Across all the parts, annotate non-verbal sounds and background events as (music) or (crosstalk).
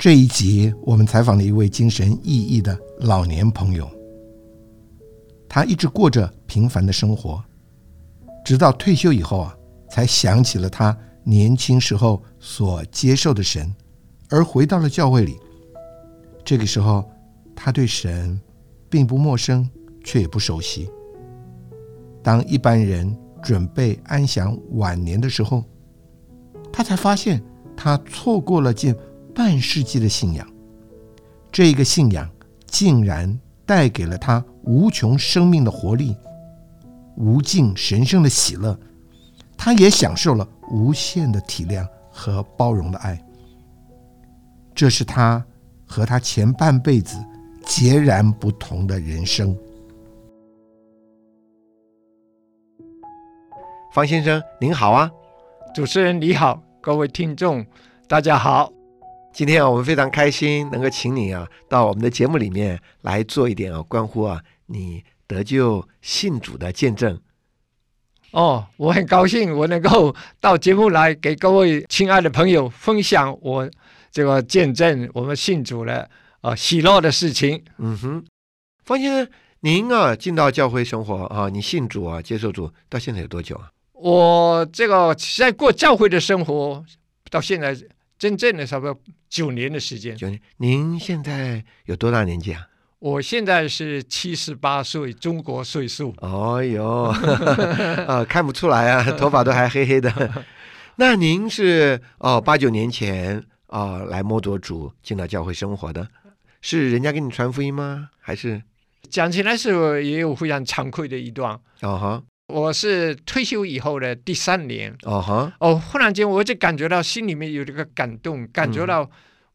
这一集我们采访了一位精神奕奕的老年朋友，他一直过着平凡的生活，直到退休以后啊，才想起了他年轻时候所接受的神，而回到了教会里。这个时候，他对神并不陌生，却也不熟悉。当一般人准备安享晚年的时候，他才发现他错过了近。半世纪的信仰，这个信仰竟然带给了他无穷生命的活力，无尽神圣的喜乐。他也享受了无限的体谅和包容的爱。这是他和他前半辈子截然不同的人生。方先生您好啊，主持人你好，各位听众大家好。今天啊，我们非常开心能够请你啊到我们的节目里面来做一点啊关乎啊你得救信主的见证。哦，我很高兴我能够到节目来给各位亲爱的朋友分享我这个见证我们信主的啊喜乐的事情。嗯哼，方先生，您啊进到教会生活啊，你信主啊接受主到现在有多久啊？我这个在过教会的生活到现在。真正的差不多九年的时间。九年，您现在有多大年纪啊？我现在是七十八岁，中国岁数。哦哟，(laughs) 啊，看不出来啊，(laughs) 头发都还黑黑的。那您是哦八九年前啊来摸着主进到教会生活的，是人家给你传福音吗？还是讲起来是也有非常惭愧的一段。哦哈。我是退休以后的第三年，哦哈，哦，忽然间我就感觉到心里面有这个感动，感觉到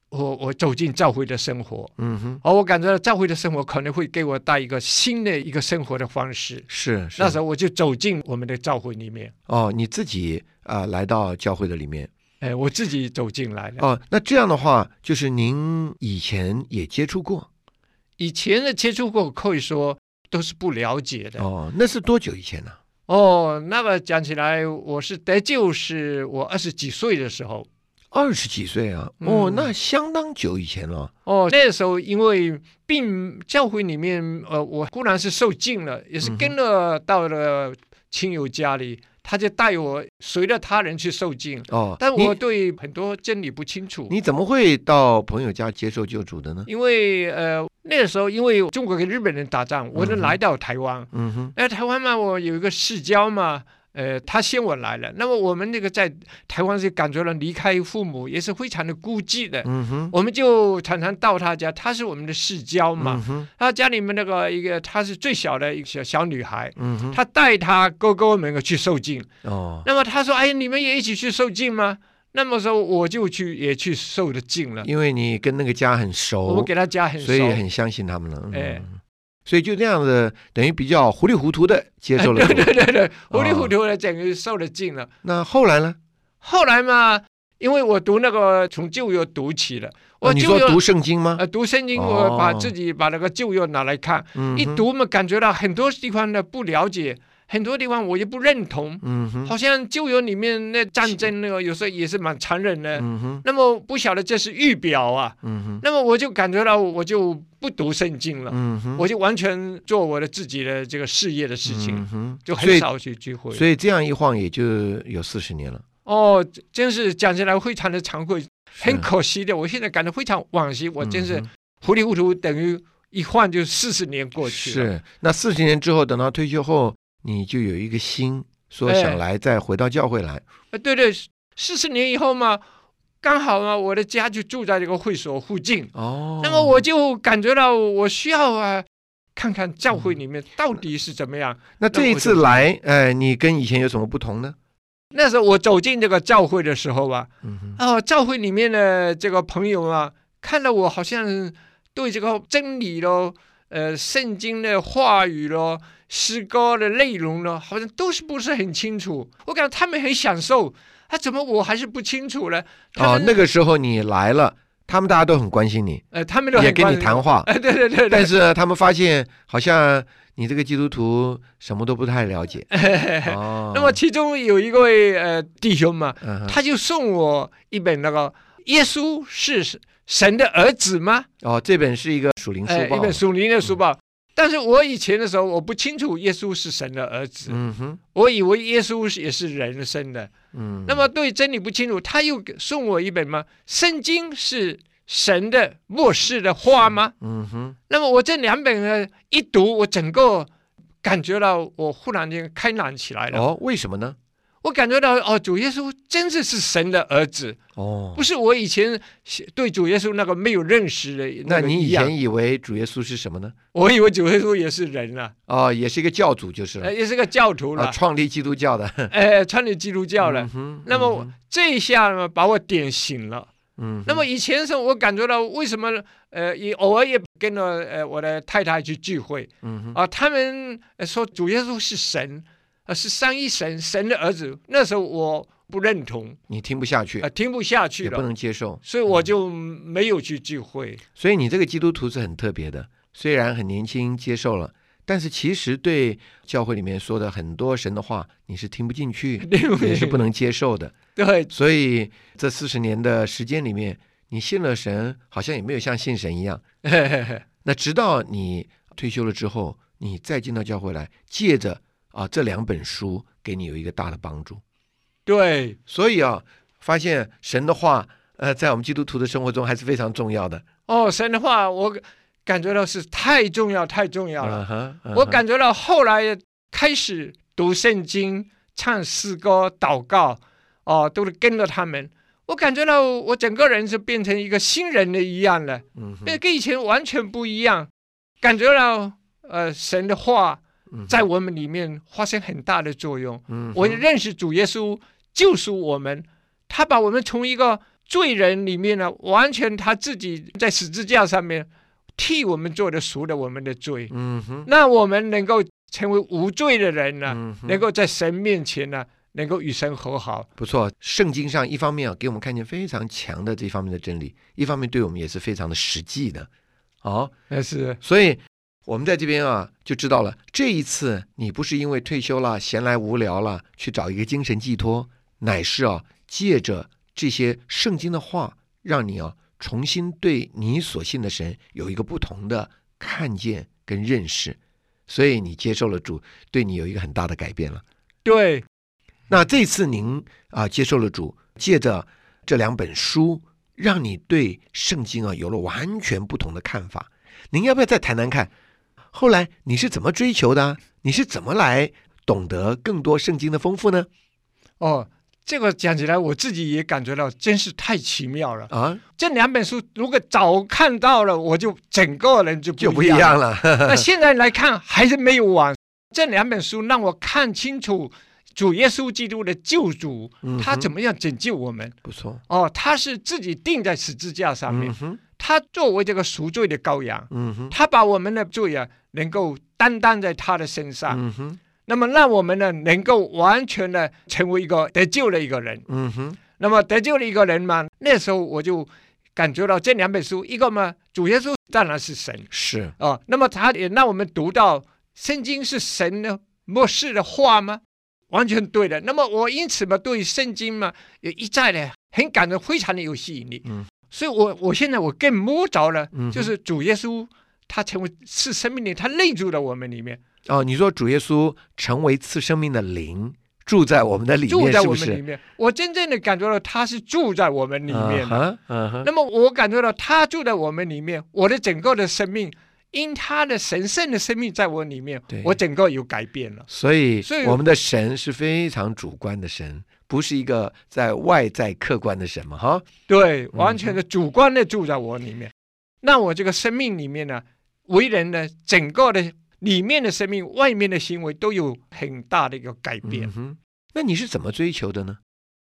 我我走进教会的生活，嗯哼，哦，我感觉到教会的生活可能会给我带一个新的一个生活的方式，是，那时候我就走进我们的教会里面，哦，你自己啊来到教会的里面，哎，我自己走进来的，哦，那这样的话，就是您以前也接触过，以前的接触过，可以说都是不了解的，哦，那是多久以前呢？哦，那么讲起来，我是得救是我二十几岁的时候，二十几岁啊，哦，那相当久以前了。哦，那时候因为并教会里面，呃，我固然是受禁了，也是跟了到了亲友家里。他就带我随着他人去受敬哦，但我对很多真理不清楚。你怎么会到朋友家接受救主的呢？因为呃那个时候，因为中国跟日本人打仗，我就来到台湾。嗯哼，那台湾嘛，我有一个世交嘛。呃，他先我来了，那么我们那个在台湾是感觉到离开父母也是非常的孤寂的，嗯哼，我们就常常到他家，他是我们的世交嘛，他家里面那个一个，她是最小的一个小小女孩，嗯哼，他带他哥哥们去受敬，哦，那么他说，哎，你们也一起去受敬吗？那么说我就去也去受了敬了，因为你跟那个家很熟，我给他家很熟，所以很相信他们了，哎。所以就这样子，等于比较糊里糊涂的接受了。对对对对，糊里糊涂的等于受了劲了。那后来呢？后来嘛，因为我读那个从旧约读起了。我你说读圣经吗？呃，读圣经，我把自己把那个旧约拿来看，一读嘛，感觉到很多地方的不了解。很多地方我也不认同，嗯哼，好像旧约里面那战争那个有时候也是蛮残忍的，嗯哼，那么不晓得这是预表啊，嗯哼，那么我就感觉到我就不读圣经了，嗯哼，我就完全做我的自己的这个事业的事情，就很少去聚会，所以这样一晃也就有四十年了。哦，真是讲起来非常的惭愧，很可惜的，我现在感到非常惋惜，我真是糊里糊涂，等于一晃就四十年过去了。是，那四十年之后，等到退休后。你就有一个心，说想来再回到教会来。哎，对对，四十年以后嘛，刚好嘛，我的家就住在这个会所附近。哦，那么我就感觉到我需要啊，看看教会里面到底是怎么样。那这一次来，呃，你跟以前有什么不同呢？那时候我走进这个教会的时候吧，哦，教会里面的这个朋友啊，看到我好像对这个真理咯，呃，圣经的话语咯，诗歌的内容咯，好像都是不是很清楚。我感觉他们很享受，啊，怎么我还是不清楚呢？哦，那个时候你来了，他们大家都很关心你，呃，他们也跟你谈话，(laughs) 哎，对对对对，但是他们发现好像你这个基督徒什么都不太了解。哦，(laughs) 那么其中有一位呃弟兄嘛，嗯他就送我一本那个《耶稣是神的儿子吗》哦，这本是一个属灵书哎，报，一本属灵的书报。但是我以前的时候，我不清楚耶稣是神的儿子，嗯哼，我以为耶稣是也是人生的。嗯，那么对真理不清楚，他又送我一本吗？圣经是神的末世的话吗？嗯哼，那么我这两本呢一读，我整个感觉到我忽然间开朗起来了。哦，为什么呢？我感觉到哦，主耶稣真的是神的儿子，哦。不，是我以前对主耶稣那个没有认识的那你以前以为主耶稣是什么呢？我以为主耶稣也是人啊，哦，也是一个教主就是了。呃，，也是个教徒啊，了，创立基督教的。呃，(laughs) 创立基督教了。那么我这一下呢，把我点醒了。嗯，那么以前的时候，我感觉到为什么呃，也偶尔也跟着呃我的太太去聚会。嗯，啊，他们呃说主耶稣是神啊，是三一神，神的儿子。那时候我不认同，你听不下去啊，，听不下去也不，能接受，所以我就没有去聚会。所以你这个基督徒是很特别的，虽然很年轻接受了，但是其实对教会里面说的很多神的话，你是听不进去，(laughs) 也是不能接受的。(laughs) 对，所以这四十年的时间里面，你信了神，好像也没有像信神一样。(laughs) 那直到你退休了之后，你再进到教会来，借着啊这两本书给你有一个大的帮助。对，所以啊，发现神的话，呃，在我们基督徒的生活中还是非常重要的。哦，神的话我感觉到是太重要，太重要了。我感觉到后来开始读圣经、唱诗歌、祷告，哦，都是跟着他们。我感觉到我整个人是变成一个新人的一样了，嗯跟以前完全不一样。感觉到呃，神的话嗯在我们里面发生很大的作用。嗯我认识主耶稣救赎我们，他把我们从一个罪人里面呢，完全他自己在十字架上面替我们做的赎了我们的罪。嗯哼，那我们能够成为无罪的人呢，嗯能够在神面前呢，能够与神和好。不错。圣经上一方面啊，给我们看见非常强的这方面的真理，一方面对我们也是非常的实际的。哦，那是所以我们在这边啊，就知道了，这一次你不是因为退休了、闲来无聊了去找一个精神寄托，乃是啊，借着这些圣经的话，让你啊重新对你所信的神有一个不同的看见跟认识，所以你接受了主，对你有一个很大的改变了。对，那这次您啊接受了主，借着这两本书，让你对圣经啊有了完全不同的看法。您要不要再谈谈看？后来你是怎么追求的啊？你是怎么来懂得更多圣经的丰富呢？哦，这个讲起来，我自己也感觉到真是太奇妙了。啊，这两本书如果早看到了，我就整个人就就不不一样。了。(laughs) 那现在来看还是没有完。这两本书让我看清楚主耶稣基督的救主，嗯他怎么样拯救我们。不错，哦，他是自己钉在十字架上面，嗯，他作为这个赎罪的羔羊，嗯，他把我们的罪啊能够担当在他的身上，嗯哼，那么让我们呢能够完全的成为一个得救的一个人。嗯哼，那么得救的一个人嘛，那时候我就感觉到这两本书，一个嘛，主耶稣当然是神是，哦，那么他也让我们读到圣经是神的末世的话吗？完全对的。那么我因此嘛，对圣经嘛，也一再的很感到非常的有吸引力。嗯，所以我我现在我更摸着了，就是主耶稣他成为是生命灵，他内住在我们里面，哦，你说主耶稣成为赐生命的灵，住在我们的里面，住在？我们里面。我真正的感觉到他是住在我们里面的。嗯哼，那么我感觉到他住在我们里面，我的整个的生命因他的神圣的生命在我里面，我整个有改变了。所以，所以我们的神是非常主观的神，不是一个在外在客观的神嘛，哈。对，完全的主观的住在我里面。那我这个生命里面呢，为人呢，整个的里面的生命、外面的行为都有很大的一个改变。嗯，那你是怎么追求的呢？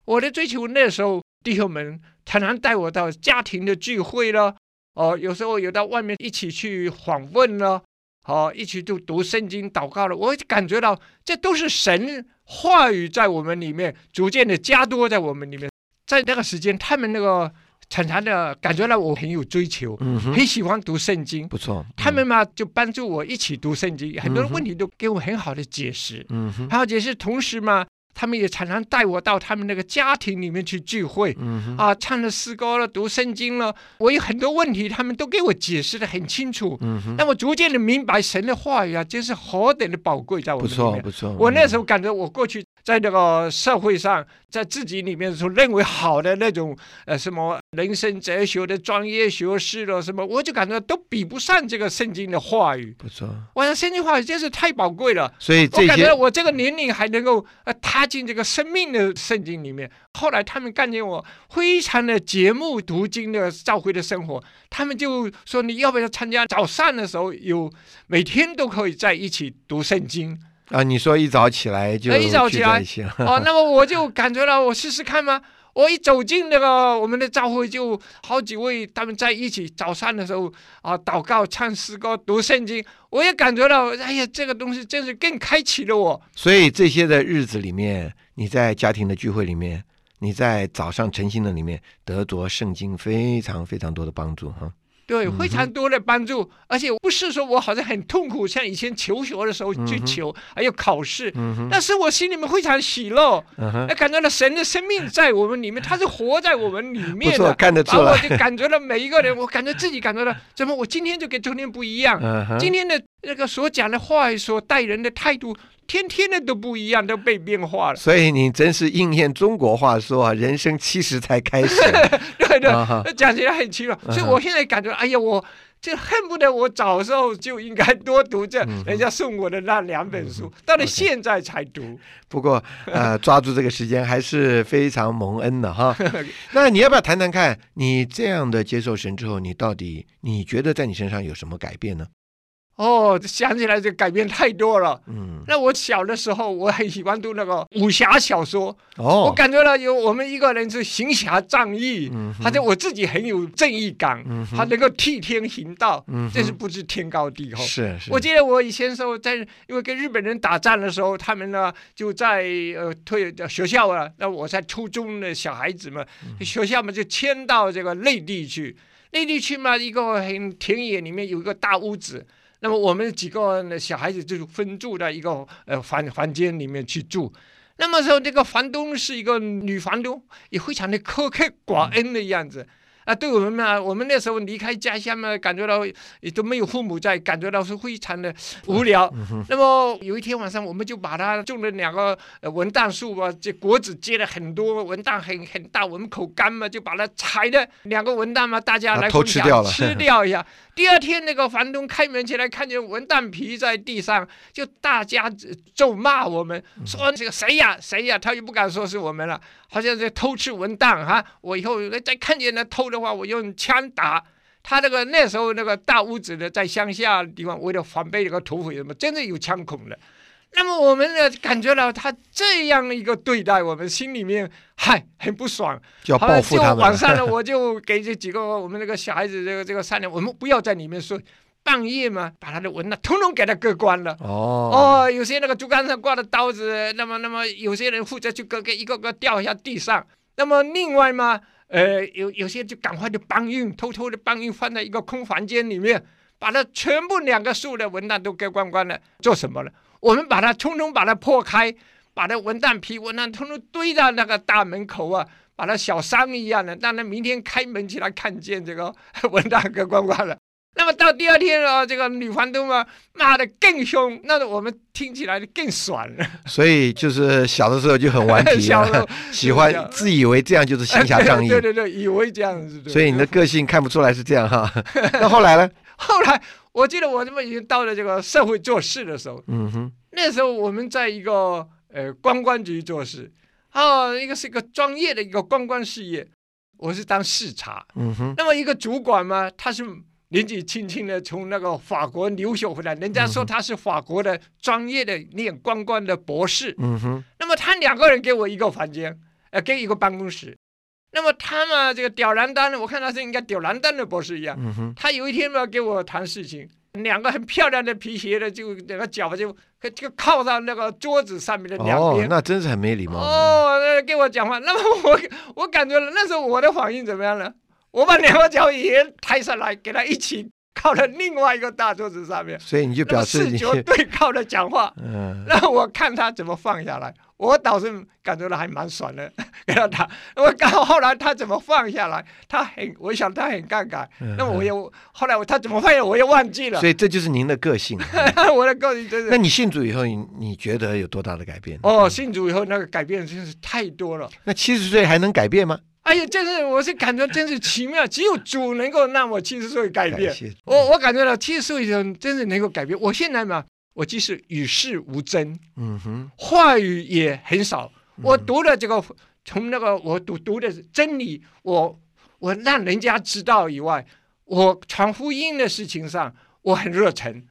我的追求那时候，弟兄们常常带我到家庭的聚会了，哦，有时候有到外面一起去访问了，哦，一起就读圣经、祷告了。我感觉到这都是神话语在我们里面逐渐的加多在我们里面。在那个时间，他们那个常常的感觉到我很有追求，嗯，很喜欢读圣经。不错。他们嘛就帮助我一起读圣经，很多问题都给我很好的解释。嗯哼，还有解释，同时嘛，他们也常常带我到他们那个家庭里面去聚会。嗯哼，啊，唱了诗歌了，读圣经了，我有很多问题，他们都给我解释的很清楚。嗯哼，那我逐渐的明白神的话语啊，真是何等的宝贵，在我里面。错不错。我那时候候感觉，我过去在这个社会上，在自己里面所认为好的那种呃什么人生哲学的专业学士了什么，我就感觉都比不上这个圣经的话语。不错，我想圣经话语真是太宝贵了。所以这我感觉我这个年龄还能够呃踏进这个生命的圣经里面。后来他们看见我非常的节目读经的教会的生活，他们就说你要不要参加早上的时候有每天都可以在一起读圣经啊，你说一早起来就哎一早起来哦。那么我就感觉到我试试看吗？我一走进那个我们的教会，就好几位他们在一起早上的时候啊祷告、唱诗歌、读圣经，我也感觉到哎呀，这个东西真是更开启了我。所以这些的日子里面，你在家庭的聚会里面，你在早上晨星的里面得着圣经非常非常多的帮助哈。对，嗯非常多的帮助，而且不是说我好像很痛苦，像以前求学的时候去求，还有考试，但是我心里面非常喜乐，感觉到神的生命在我们里面，他是活在我们里，面的，看得出来。就感觉到每一个人，(laughs) 我感觉自己感觉到，怎么我今天就跟昨天不一样，今天的那个所讲的话语，所待人的态度，天天的都不一样，都被变化了。所以你真是应验中国话说啊，人生七十才开始。(laughs) 对对，啊讲起来很奇怪，嗯所以我现在感觉，哎呀，我就恨不得我早时候就应该多读这嗯人家送我的那两本书，到了现在才读。不过呃，抓住这个时间还是非常蒙恩的哈。(laughs) 那你要不要谈谈看，你这样的接受神之后，你到底你觉得在你身上有什么改变呢？哦，想起来这改变太多了。嗯，那我小的时候，我很喜欢读那个武侠小说，我哦，感觉到有我们一个人是行侠仗义，嗯哼。而且我自己很有正义感，嗯他能够替天行道，嗯哼。真是不知天高地厚。是是，我记得我以前时候在，因为跟日本人打仗的时候，他们呢就在呃退学校啊，那我在初中的小孩子嘛，嗯学校嘛就迁到这个内地去，内地去嘛一个很田野里面有一个大屋子。那么我们几个小孩子就是分住在一个呃房房间里面去住。那么说这个房东是一个女房东，也非常的苛刻寡恩的样子。啊，对我们嘛，我们那时候离开家乡嘛，感觉到也都没有父母在，感觉到是非常的无聊。那么有一天晚上，我们就把它种了两个呃文旦树吧，这果子结了很多，文旦很很大，我们口干嘛，就把它采了两个文旦嘛，大家啊来分享偷吃掉了吃掉一下。第二天，那个房东开门起来，看见文旦皮在地上，就大家咒骂我们，说这个谁呀谁呀，他又不敢说是我们了，好像在偷吃文旦哈。我以后再看见那偷的话，我用枪打。他那个那时候那个大屋子的，在乡下地方，为了防备这个土匪什么，真的有枪孔的。那么我们呢，感觉到他这样一个对待我们，心里面嗨很不爽。就要报复他们晚上呢，了。我就给这几个我们那个小孩子这个这个商量，我们不要在里面睡，半夜嘛，把他的文呢通通给他割光了。哦，哦，有些那个竹竿上挂的刀子，那么那么有些人负责去割，给一个个掉下地上。那么另外嘛，呃，有有些就赶快就搬运，偷偷的搬运放在一个空房间里面，把它全部两个数的文档都给关关了。做什么呢？我们把它通通把它破开，把那文档皮、文档通通堆到那个大门口啊，把它小山一样的，让他明天开门起来看见这个 (laughs) 文档给关关了。那么到第二天了，这个女房东嘛骂的更凶，那我们听起来更爽了。所以就是小的时候就很顽皮啊 (laughs) 小时候，喜欢自以为这样就是行侠仗义，(laughs) 对对对，以为这样子。所以你的个性看不出来是这样哈。(laughs) 那后来呢？后来，我记得我这么已经到了这个社会做事的时候，嗯哼，那时候我们在一个呃观光局做事，哦，一个是一个专业的一个观光事业，我是当视察。嗯哼，那么一个主管嘛，他是年纪轻轻的从那个法国留学回来，人家说他是法国的专业的念观光的博士。嗯哼，那么他两个人给我一个房间，呃，给一个办公室。那么他嘛，这个吊篮单的，我看他是应该吊篮单的博士一样。嗯哼，他有一天嘛，给我谈事情，两个很漂亮的皮鞋的，就两个脚就就靠到那个桌子上面的两哦，边。那真是很没礼貌。哦，那给我讲话，那么我我感觉，那时候我的反应怎么样呢？我把两个脚也抬上来，给他一起靠在另外一个大桌子上面，所以你就表示你，觉对靠的讲话。(laughs) 嗯，那我看他怎么放下来，我倒是感觉到还蛮爽的，(laughs) 给他打。我刚好后来他怎么放下来，他很，我想他很尴尬。那么我也后来我他怎么放下，我也忘记了嗯所。以这就是您的个性。(laughs) 我的个性真是。那你信主以后，你你觉得有多大的改变？哦，信主以后那个改变真是太多了。那七十岁还能改变吗？哎呀，真是我是感觉真是奇妙，只有主能够让我七十岁改变感。我我感觉到七十岁以后真是能够改变。我现在嘛，我即使与世无争，嗯哼，话语也很少。我读了这个，从那个我读读的真理，我我让人家知道以外，我传福音的事情上我很热忱。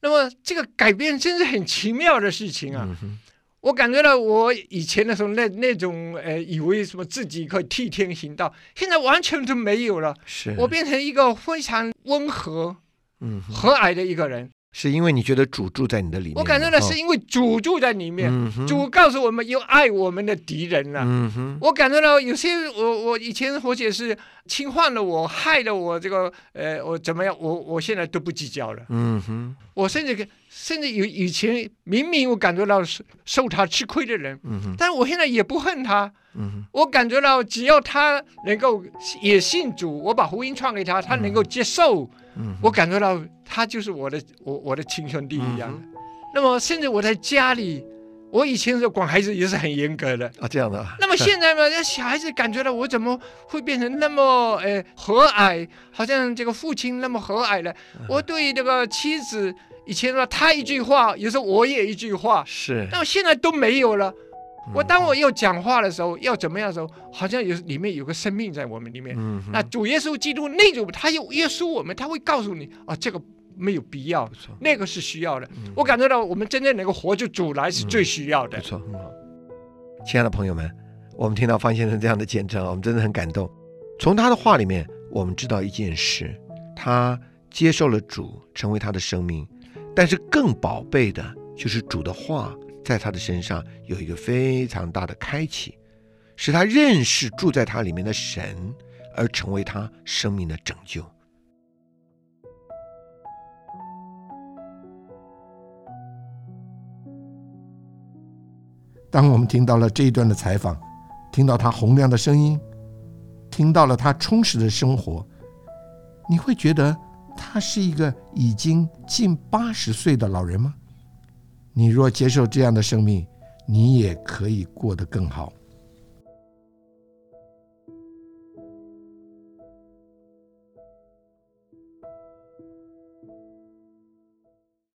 那么这个改变真是很奇妙的事情啊！嗯哼，我感觉到我以前的时候那那种呃，以为什么自己可以替天行道，现在完全都没有了。是我变成一个非常温和、嗯，和蔼的一个人。是因为你觉得主住在你的里面，我感受到哦。是因为主住在里面，嗯主告诉我们要爱我们的敌人了、嗯，我感受到有些我我以前或者是侵犯了我，害了我这个呃我怎么样，我我现在都不计较了。嗯哼，我甚至给甚至有以前明明我感觉到是受他吃亏的人，但是我现在也不恨他。我感觉到只要他能够也信主，我把福音传给他，他能够接受，嗯哼，我感觉到他就是我的我我的亲兄弟一样的。那么甚至我在家里，我以前是管孩子也是很严格的。啊这样的啊，那么现在呢，那小孩子感觉到我怎么会变成那么呃和蔼，好像这个父亲那么和蔼了。我对这个妻子以前说他一句话，有时候我也一句话，是，那么现在都没有了。我嗯当我要讲话的时候，要怎么样的时候，好像有里面有个生命在我们里面。嗯，那主耶稣基督那种，他有约束我们，他会告诉你啊，这个没有必要那个是需要的。嗯我感觉到我们真正能够活出主来是最需要的不。错，很好。亲爱的朋友们，我们听到方先生这样的见证啊，我们真的很感动。从他的话里面，我们知道一件事：他接受了主，成为他的生命。但是更宝贝的就是主的话在他的身上有一个非常大的开启，使他认识住在他里面的神，而成为他生命的拯救。当我们听到了这一段的采访，听到他洪亮的声音，听到了他充实的生活，你会觉得他是一个已经近八十岁的老人吗？你若接受这样的生命，你也可以过得更好。